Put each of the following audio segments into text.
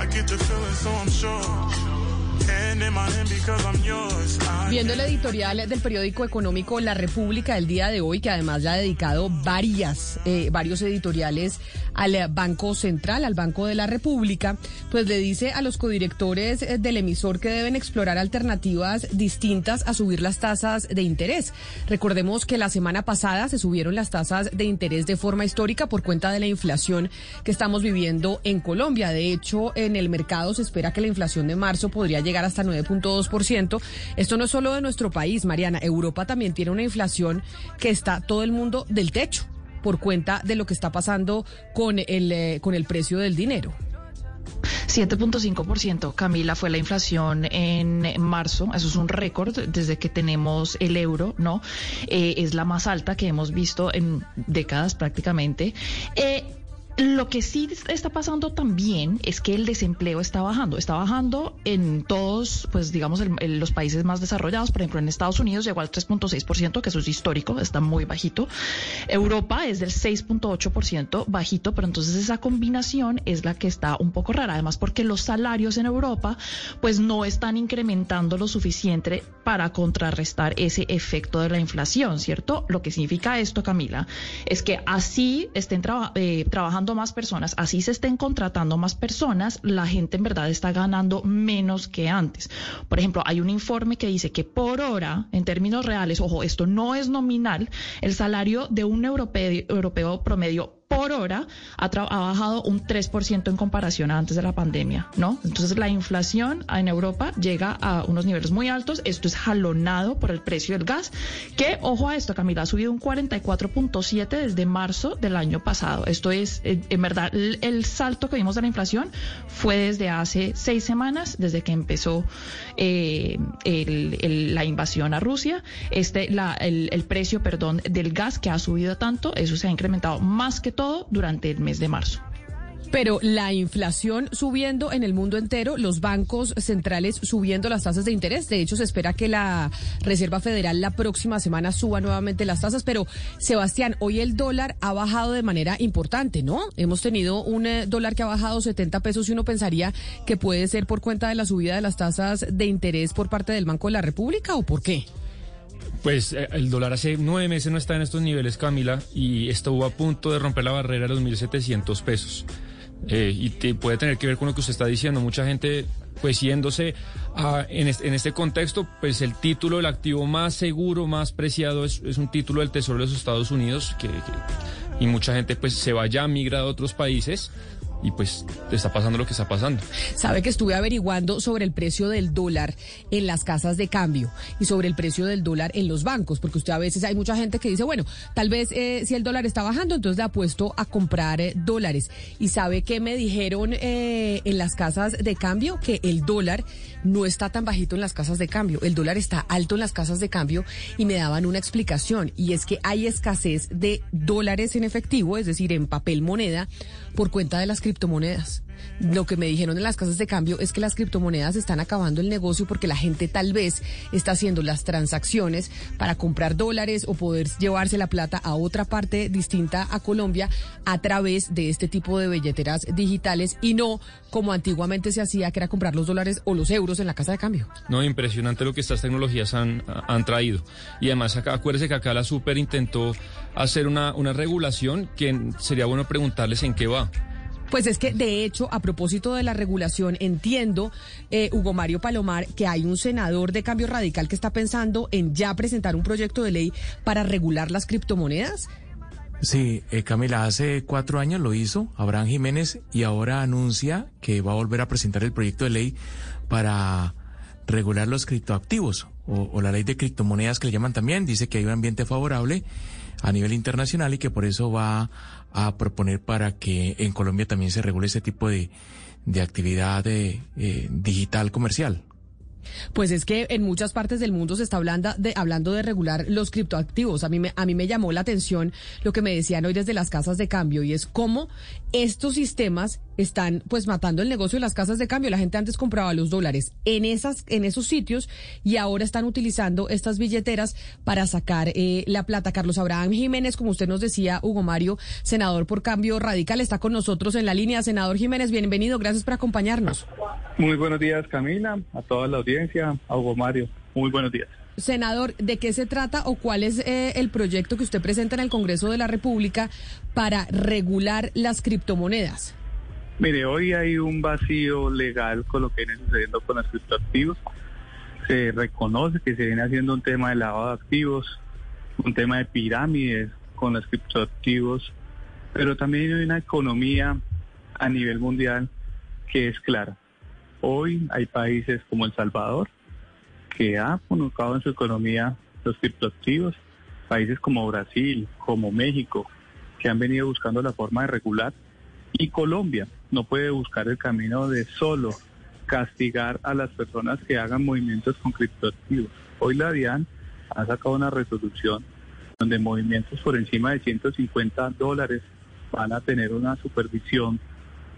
I get the feeling, so I'm sure. Viendo el editorial del periódico económico La República el día de hoy, que además ya ha dedicado varias, eh, varios editoriales al Banco Central, al Banco de la República, pues le dice a los codirectores eh, del emisor que deben explorar alternativas distintas a subir las tasas de interés. Recordemos que la semana pasada se subieron las tasas de interés de forma histórica por cuenta de la inflación que estamos viviendo en Colombia. De hecho, en el mercado se espera que la inflación de marzo podría llegar hasta 9.2%. Esto no es solo de nuestro país, Mariana. Europa también tiene una inflación que está todo el mundo del techo por cuenta de lo que está pasando con el, eh, con el precio del dinero. 7.5%, Camila, fue la inflación en marzo. Eso es un récord desde que tenemos el euro, ¿no? Eh, es la más alta que hemos visto en décadas prácticamente. Eh, lo que sí está pasando también es que el desempleo está bajando. Está bajando en todos, pues digamos, en los países más desarrollados. Por ejemplo, en Estados Unidos llegó al 3.6%, que eso es histórico, está muy bajito. Europa es del 6.8% bajito, pero entonces esa combinación es la que está un poco rara. Además, porque los salarios en Europa, pues no están incrementando lo suficiente para contrarrestar ese efecto de la inflación, ¿cierto? Lo que significa esto, Camila, es que así estén eh, trabajando más personas, así se estén contratando más personas, la gente en verdad está ganando menos que antes. Por ejemplo, hay un informe que dice que por hora, en términos reales, ojo, esto no es nominal, el salario de un europeo, europeo promedio por hora ha, bajado un 3% en comparación a antes de la pandemia, ¿no? Entonces la inflación en Europa llega a unos niveles muy altos, esto es jalonado por el precio del gas, que, ojo a esto, Camila, ha subido un 44.7 desde marzo del año pasado. Esto es, eh, en verdad, el, salto que vimos de la inflación fue desde hace seis semanas, desde que empezó eh, la invasión a Rusia. Este, el, el precio, perdón, del gas que ha subido tanto, eso se ha incrementado más que todo todo durante el mes de marzo. Pero la inflación subiendo en el mundo entero, los bancos centrales subiendo las tasas de interés. De hecho, se espera que la Reserva Federal la próxima semana suba nuevamente las tasas. Pero, Sebastián, hoy el dólar ha bajado de manera importante, ¿no? Hemos tenido un eh, dólar que ha bajado 70 pesos y uno pensaría que puede ser por cuenta de la subida de las tasas de interés por parte del Banco de la República o por qué. Pues eh, el dólar hace nueve meses no está en estos niveles, Camila, y estuvo a punto de romper la barrera de los 1.700 pesos. Eh, y puede tener que ver con lo que usted está diciendo. Mucha gente, pues yéndose a, en, este, contexto, pues el título, el activo más seguro, más preciado es, un título del Tesoro de los Estados Unidos, que, y mucha gente pues se va ya, migra a otros países y pues está pasando lo que está pasando. Sabe que estuve averiguando sobre el precio del dólar en las casas de cambio y sobre el precio del dólar en los bancos, porque usted a veces hay mucha gente que dice, bueno, tal vez eh, si el dólar está bajando, entonces le apuesto a comprar eh, dólares. Y sabe que me dijeron eh, en las casas de cambio que el dólar no está tan bajito en las casas de cambio, el dólar está alto en las casas de cambio y me daban una explicación y es que hay escasez de dólares en efectivo, es decir, en papel moneda, por cuenta de las criptomonedas. Lo que me dijeron en las casas de cambio es que las criptomonedas están acabando el negocio porque la gente tal vez está haciendo las transacciones para comprar dólares o poder llevarse la plata a otra parte distinta a Colombia a través de este tipo de billeteras digitales y no como antiguamente se hacía, que era comprar los dólares o los euros en la casa de cambio. No, impresionante lo que estas tecnologías han, traído. Y además, acá, acuérdese que acá la Super intentó hacer una regulación que sería bueno preguntarles en qué va. Pues es que, de hecho, a propósito de la regulación, entiendo, eh, Hugo Mario Palomar, que hay un senador de cambio radical que está pensando en ya presentar un proyecto de ley para regular las criptomonedas. Sí, eh, Camila, hace cuatro años lo hizo Abraham Jiménez y ahora anuncia que va a volver a presentar el proyecto de ley para regular los criptoactivos o, o la ley de criptomonedas que le llaman también. Dice que hay un ambiente favorable a nivel internacional y que por eso va a proponer para que en Colombia también se regule ese tipo de, de actividad eh, digital comercial. Pues es que en muchas partes del mundo se está hablando de, hablando de regular los criptoactivos. A mí, me, a mí me llamó la atención lo que me decían hoy desde las casas de cambio y es cómo estos sistemas están pues matando el negocio de las casas de cambio. La gente antes compraba los dólares en esas en esos sitios y ahora están utilizando estas billeteras para sacar eh, la plata. Carlos Abraham Jiménez, como usted nos decía, Hugo Mario, senador por Cambio Radical, está con nosotros en la línea. Senador Jiménez, bienvenido, gracias por acompañarnos. Muy buenos días, Camila, a toda la audiencia, a Hugo Mario. Muy buenos días. Senador, ¿de qué se trata o cuál es eh, el proyecto que usted presenta en el Congreso de la República para regular las criptomonedas? Mire, hoy hay un vacío legal con lo que viene sucediendo con los criptoactivos. Se reconoce que se viene haciendo un tema de lavado de activos, un tema de pirámides con los criptoactivos, pero también hay una economía a nivel mundial que es clara. Hoy hay países como El Salvador que ha colocado en su economía los criptoactivos, países como Brasil, como México, que han venido buscando la forma de regular, y Colombia no puede buscar el camino de solo castigar a las personas que hagan movimientos con criptoactivos. Hoy la DIAN ha sacado una resolución donde movimientos por encima de 150 dólares van a tener una supervisión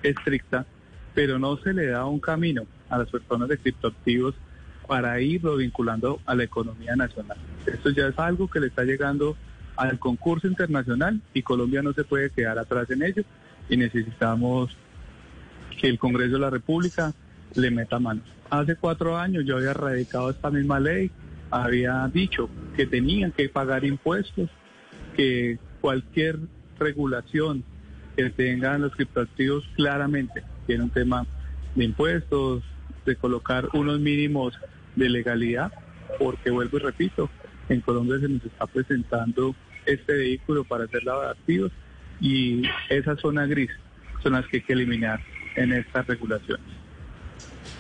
estricta, pero no se le da un camino a las personas de criptoactivos para irlo vinculando a la economía nacional. Esto ya es algo que le está llegando al concurso internacional y Colombia no se puede quedar atrás en ello y necesitamos que el Congreso de la República le meta mano. Hace cuatro años yo había radicado esta misma ley, había dicho que tenían que pagar impuestos, que cualquier regulación que tengan los criptoactivos claramente tiene un tema de impuestos, de colocar unos mínimos de legalidad, porque vuelvo y repito, en Colombia se nos está presentando este vehículo para hacer la de activos y esa zona gris son las que hay que eliminar en estas regulaciones.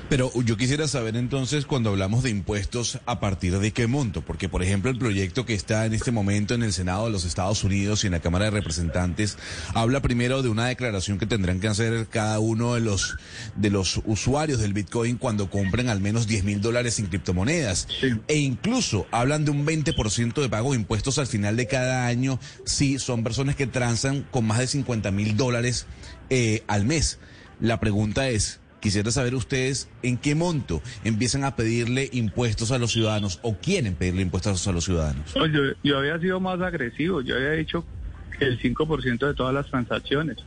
Pero yo quisiera saber entonces cuando hablamos de impuestos a partir de qué monto, porque por ejemplo el proyecto que está en este momento en el Senado de los Estados Unidos y en la Cámara de Representantes habla primero de una declaración que tendrán que hacer cada uno de los de los usuarios del Bitcoin cuando compren al menos 10 mil dólares en criptomonedas. E incluso hablan de un 20% de pago de impuestos al final de cada año si son personas que transan con más de 50 mil dólares eh, al mes. La pregunta es Quisiera saber ustedes en qué monto empiezan a pedirle impuestos a los ciudadanos o quieren pedirle impuestos a los ciudadanos. yo, yo había sido más agresivo, yo había dicho que el 5% de todas las transacciones.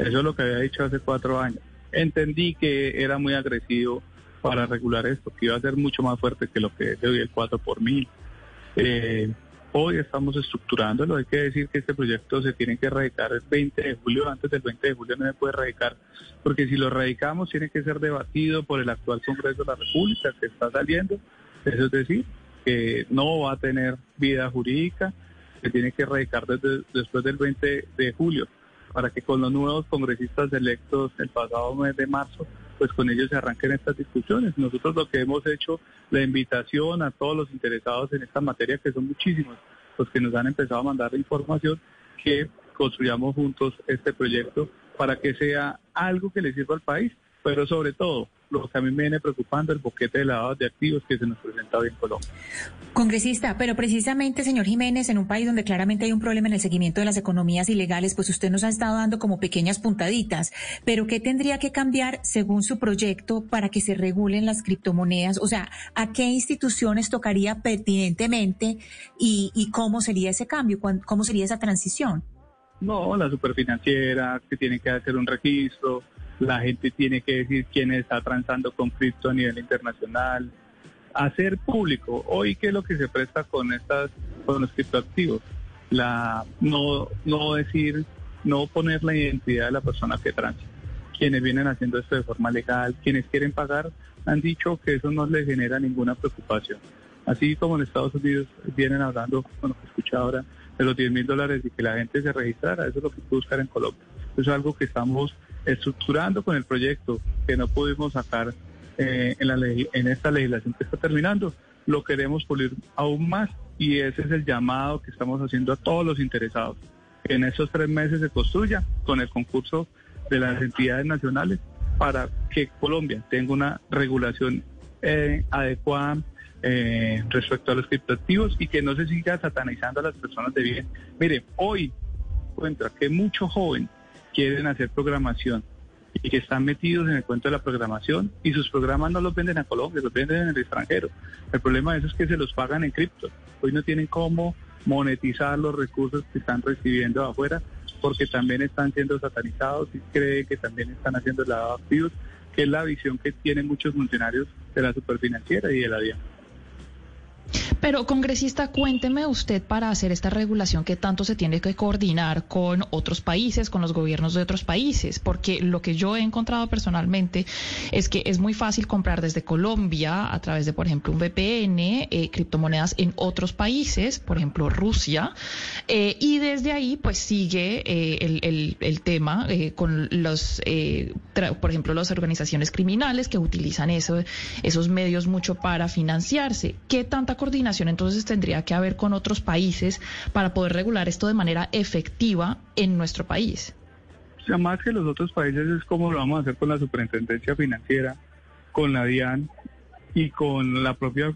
Eso es lo que había dicho hace cuatro años. Entendí que era muy agresivo para regular esto, que iba a ser mucho más fuerte que lo que es hoy el 4 por mil. Eh, Hoy estamos estructurándolo. Hay que decir que este proyecto se tiene que erradicar el 20 de julio. Antes del 20 de julio no se puede erradicar, porque si lo erradicamos tiene que ser debatido por el actual Congreso de la República que está saliendo. Eso es decir, que no va a tener vida jurídica, se tiene que erradicar desde, después del 20 de julio, para que con los nuevos congresistas electos el pasado mes de marzo pues con ellos se arranquen estas discusiones. Nosotros lo que hemos hecho, la invitación a todos los interesados en esta materia, que son muchísimos, los que nos han empezado a mandar la información, que construyamos juntos este proyecto para que sea algo que le sirva al país, pero sobre todo lo que a mí me viene preocupando, el boquete de lavado de activos que se nos presenta hoy en Colombia. Congresista, pero precisamente, señor Jiménez, en un país donde claramente hay un problema en el seguimiento de las economías ilegales, pues usted nos ha estado dando como pequeñas puntaditas, pero ¿qué tendría que cambiar según su proyecto para que se regulen las criptomonedas? O sea, ¿a qué instituciones tocaría pertinentemente y, y cómo sería ese cambio? ¿Cómo sería esa transición? No, la superfinanciera, que tiene que hacer un registro, la gente tiene que decir quién está transando con cripto a nivel internacional, hacer público. Hoy, ¿qué es lo que se presta con estas, con los criptoactivos? La, no, no decir, no poner la identidad de la persona que transa. Quienes vienen haciendo esto de forma legal, quienes quieren pagar, han dicho que eso no les genera ninguna preocupación. Así como en Estados Unidos vienen hablando, bueno, que escucha ahora, de los 10 mil dólares y que la gente se registrara, eso es lo que buscar en Colombia. Eso es algo que estamos estructurando con el proyecto que no pudimos sacar eh, en, la en esta legislación que está terminando, lo queremos pulir aún más y ese es el llamado que estamos haciendo a todos los interesados. Que en esos tres meses se construya con el concurso de las entidades nacionales para que Colombia tenga una regulación eh, adecuada eh, respecto a los criptoactivos y que no se siga satanizando a las personas de bien. Mire, hoy encuentra que mucho joven quieren hacer programación y que están metidos en el cuento de la programación y sus programas no los venden a Colombia, los venden en el extranjero. El problema de eso es que se los pagan en cripto. Hoy no tienen cómo monetizar los recursos que están recibiendo afuera porque también están siendo satanizados y cree que también están haciendo lavado de activos, que es la visión que tienen muchos funcionarios de la superfinanciera y de la DIAN. Pero, congresista, cuénteme usted para hacer esta regulación que tanto se tiene que coordinar con otros países, con los gobiernos de otros países, porque lo que yo he encontrado personalmente es que es muy fácil comprar desde Colombia a través de, por ejemplo, un VPN, eh, criptomonedas en otros países, por ejemplo, Rusia, eh, y desde ahí pues sigue eh, el, tema con los, por ejemplo, las organizaciones criminales que utilizan eso, esos medios mucho para financiarse. ¿Qué tanta coordinación entonces tendría que haber con otros países para poder regular esto de manera efectiva en nuestro país? O sea, más que los otros países es como lo vamos a hacer con la superintendencia financiera, con la DIAN y con la propia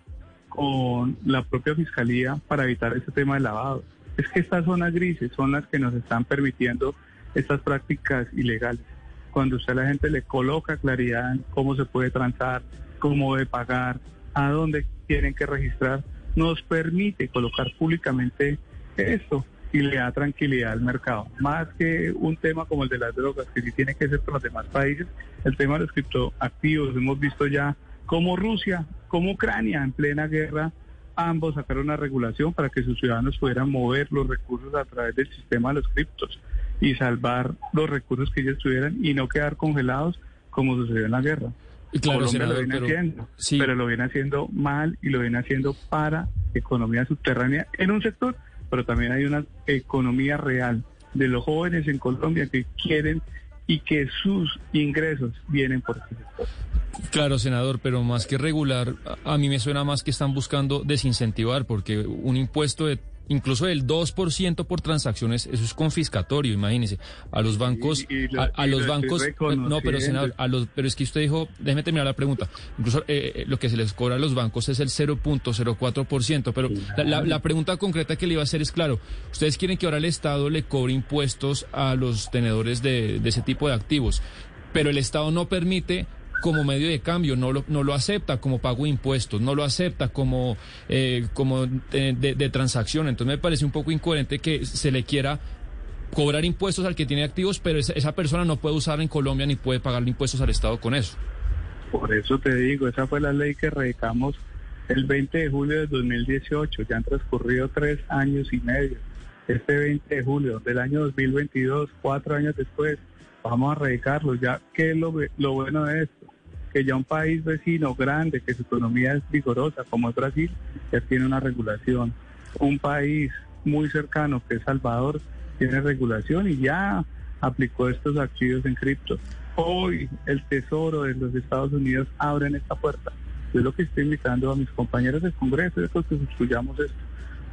con la propia fiscalía para evitar ese tema de lavado. Es que estas zonas grises son las que nos están permitiendo estas prácticas ilegales. Cuando usted a la gente le coloca claridad en cómo se puede transar, cómo debe pagar, a dónde tienen que registrar, nos permite colocar públicamente esto y le da tranquilidad al mercado. Más que un tema como el de las drogas, que sí tiene que ser con los demás países, el tema de los criptoactivos, hemos visto ya cómo Rusia, como Ucrania en plena guerra, ambos sacaron una regulación para que sus ciudadanos pudieran mover los recursos a través del sistema de los criptos y salvar los recursos que ellos tuvieran y no quedar congelados como sucedió en la guerra. Claro, Colombia lo viene haciendo, pero lo viene haciendo mal y lo viene haciendo para economía subterránea en un sector, pero también hay una economía real de los jóvenes en Colombia que quieren y que sus ingresos vienen por ese sector. Claro, senador, pero más que regular, a mí me suena más que están buscando desincentivar, porque un impuesto de incluso el 2% por transacciones, eso es confiscatorio, imagínese. A los bancos, a, los bancos, no, pero senador, a los, pero es que usted dijo, déjeme terminar la pregunta, incluso eh, eh, lo que se les cobra a los bancos es el 0.04%, pero la, la, pregunta concreta que le iba a hacer es, claro, ustedes quieren que ahora el Estado le cobre impuestos a los tenedores de, de ese tipo de activos, pero el Estado no permite como medio de cambio, no lo, no lo acepta como pago de impuestos, no lo acepta como, eh, como de, transacción. Entonces me parece un poco incoherente que se le quiera cobrar impuestos al que tiene activos, pero esa, persona no puede usar en Colombia ni puede pagarle impuestos al Estado con eso. Por eso te digo, esa fue la ley que redicamos el 20 de julio de 2018. Ya han transcurrido tres años y medio. Este 20 de julio del año 2022, cuatro años después, vamos a radicarlo. Ya, ¿qué es lo, lo bueno de esto? Que ya un país vecino grande, que su economía es vigorosa, como es Brasil, ya tiene una regulación. Un país muy cercano, que es Salvador, tiene regulación y ya aplicó estos activos en cripto. Hoy el Tesoro de los Estados Unidos abre esta puerta. Yo lo que estoy invitando a mis compañeros del Congreso es que construyamos esto.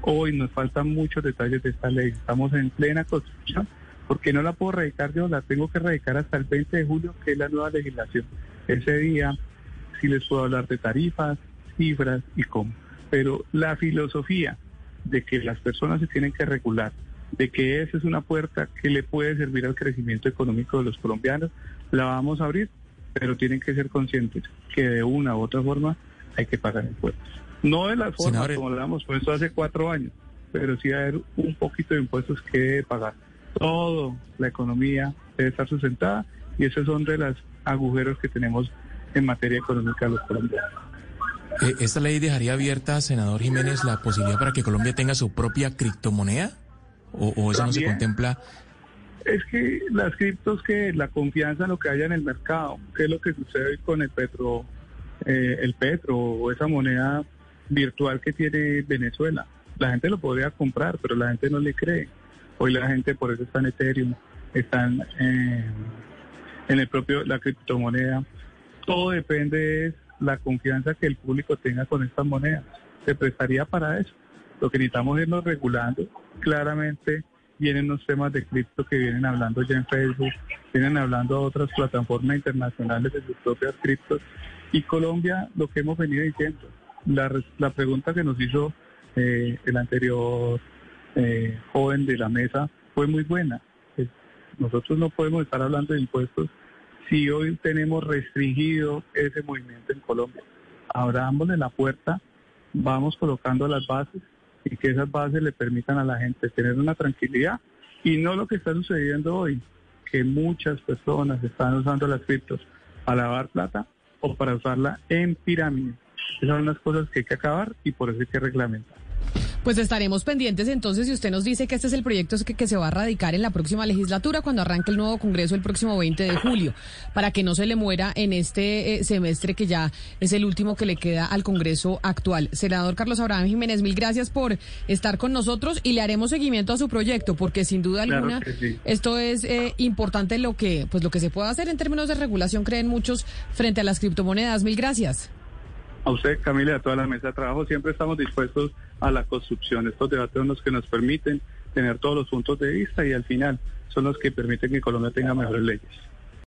Hoy nos faltan muchos detalles de esta ley. Estamos en plena construcción porque no la puedo radicar yo, la tengo que radicar hasta el 20 de julio, que es la nueva legislación. Ese día sí les puedo hablar de tarifas, cifras y cómo. Pero la filosofía de que las personas se tienen que regular, de que esa es una puerta que le puede servir al crecimiento económico de los colombianos, la vamos a abrir, pero tienen que ser conscientes que de una u otra forma hay que pagar impuestos. No de la forma como lo hemos puesto hace cuatro años, pero sí haber un poquito de impuestos que pagar. Todo la economía debe estar sustentada y esos son de los agujeros que tenemos en materia económica los colombianos. Eh, ¿Esta ley dejaría abierta, senador Jiménez, la posibilidad para que Colombia tenga su propia criptomoneda? ¿O, eso no se contempla? Es que las criptos, que la confianza en lo que haya en el mercado, que es lo que sucede con el petro, eh, el petro o esa moneda virtual que tiene Venezuela. La gente lo podría comprar, pero la gente no le cree. Hoy la gente por eso está en Ethereum, están en en el propio la criptomoneda. Todo depende de la confianza que el público tenga con estas monedas. Se prestaría para eso. Lo que necesitamos es irnos regulando. Claramente vienen los temas de cripto que vienen hablando ya en Facebook, vienen hablando a otras plataformas internacionales de sus propias criptos. Y Colombia, lo que hemos venido diciendo, la, la pregunta que nos hizo eh, el anterior eh, joven de la mesa fue muy buena. Nosotros no podemos estar hablando de impuestos si hoy tenemos restringido ese movimiento en Colombia. Abrámosle la puerta, vamos colocando las bases y que esas bases le permitan a la gente tener una tranquilidad y no lo que está sucediendo hoy, que muchas personas están usando las criptos para lavar plata o para usarla en pirámides. Esas son las cosas que hay que acabar y por eso hay que reglamentar. Pues estaremos pendientes entonces si usted nos dice que este es el proyecto que, que, se va a radicar en la próxima legislatura cuando arranque el nuevo Congreso el próximo 20 de julio, para que no se le muera en este eh, semestre que ya es el último que le queda al Congreso actual. Senador Carlos Abraham Jiménez, mil gracias por estar con nosotros y le haremos seguimiento a su proyecto porque sin duda alguna Claro que sí. esto es eh, importante lo que pues lo que se puede hacer en términos de regulación creen muchos frente a las criptomonedas. Mil gracias. A usted, Camila, a toda la mesa de trabajo, siempre estamos dispuestos a la construcción. Estos debates son los que nos permiten tener todos los puntos de vista y al final son los que permiten que Colombia tenga mejores leyes.